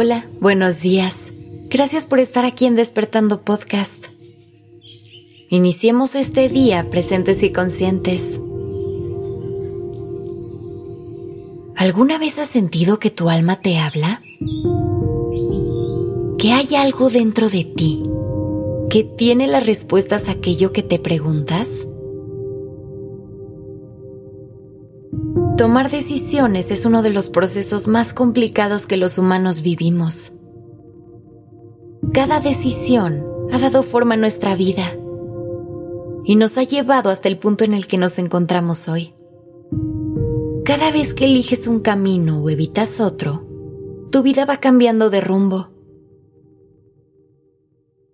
Hola, buenos días. Gracias por estar aquí en Despertando Podcast. Iniciemos este día presentes y conscientes. ¿Alguna vez has sentido que tu alma te habla? Que hay algo dentro de ti que tiene las respuestas a aquello que te preguntas? Tomar decisiones es uno de los procesos más complicados que los humanos vivimos. Cada decisión ha dado forma a nuestra vida y nos ha llevado hasta el punto en el que nos encontramos hoy. Cada vez que eliges un camino o evitas otro, tu vida va cambiando de rumbo.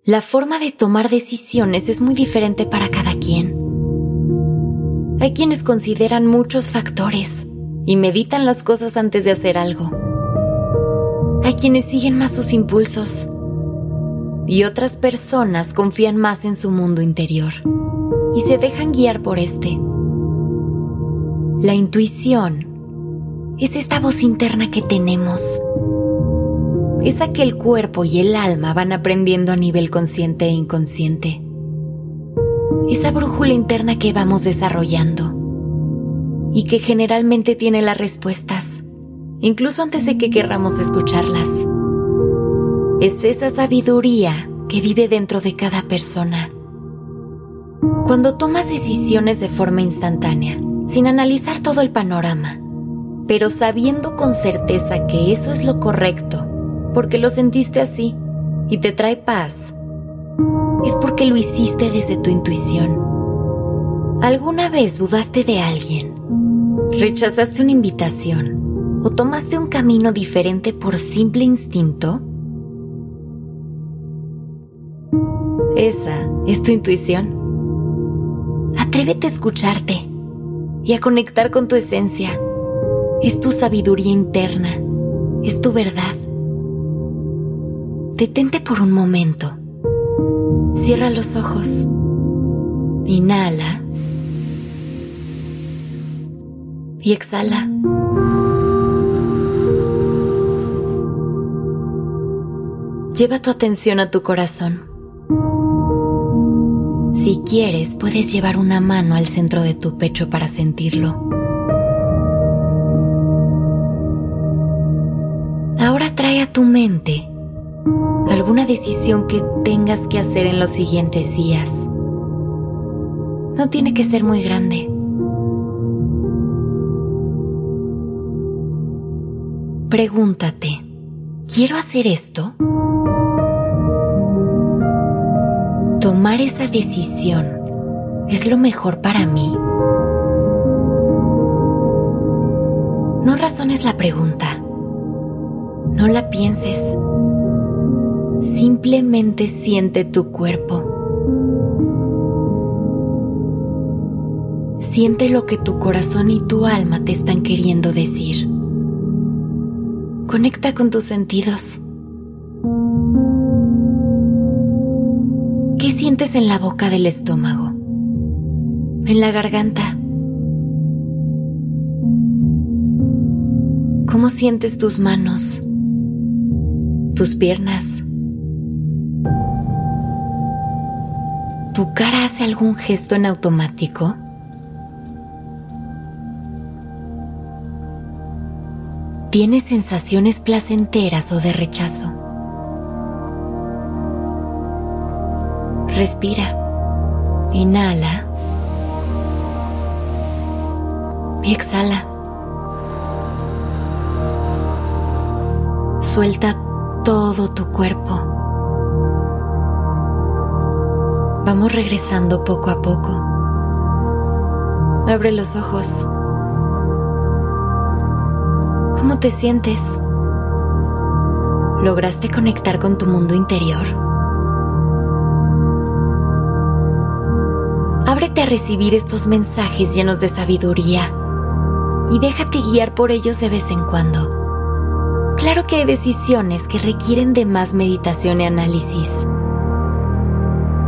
La forma de tomar decisiones es muy diferente para cada quien. Hay quienes consideran muchos factores y meditan las cosas antes de hacer algo. Hay quienes siguen más sus impulsos y otras personas confían más en su mundo interior y se dejan guiar por este. La intuición es esta voz interna que tenemos. Esa que el cuerpo y el alma van aprendiendo a nivel consciente e inconsciente esa brújula interna que vamos desarrollando y que generalmente tiene las respuestas, incluso antes de que querramos escucharlas. Es esa sabiduría que vive dentro de cada persona. Cuando tomas decisiones de forma instantánea, sin analizar todo el panorama, pero sabiendo con certeza que eso es lo correcto, porque lo sentiste así y te trae paz, es porque lo hiciste desde tu intuición. ¿Alguna vez dudaste de alguien? ¿Rechazaste una invitación? ¿O tomaste un camino diferente por simple instinto? Esa es tu intuición. Atrévete a escucharte y a conectar con tu esencia. Es tu sabiduría interna, es tu verdad. Detente por un momento Cierra los ojos. Inhala. Y exhala. Lleva tu atención a tu corazón. Si quieres, puedes llevar una mano al centro de tu pecho para sentirlo. Ahora trae a tu mente alguna decisión que tengas que hacer en los siguientes días. No tiene que ser muy grande. Pregúntate, ¿quiero hacer esto? Tomar esa decisión es lo mejor para mí. No razones la pregunta. No la pienses. Simplemente siente tu cuerpo. Siente lo que tu corazón y tu alma te están queriendo decir. Conecta con tus sentidos. ¿Qué sientes en la boca del estómago? En la garganta. ¿Cómo sientes tus manos? Tus piernas. ¿Tu cara hace algún gesto en automático? ¿Tienes sensaciones placenteras o de rechazo? Respira. Inhala. Exhala. Suelta todo tu cuerpo. Vamos regresando poco a poco. Abre los ojos. ¿Cómo te sientes? ¿Lograste conectar con tu mundo interior? Ábrete a recibir estos mensajes llenos de sabiduría y déjate guiar por ellos de vez en cuando. Claro que hay decisiones que requieren de más meditación y análisis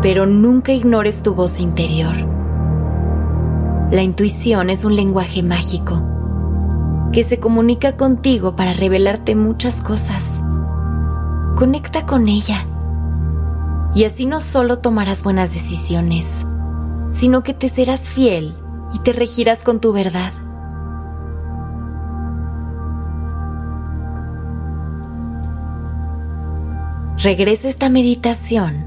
pero nunca ignores tu voz interior. La intuición es un lenguaje mágico que se comunica contigo para revelarte muchas cosas. Conecta con ella. Y así no solo tomarás buenas decisiones, sino que te serás fiel y te regirás con tu verdad. Regresa esta meditación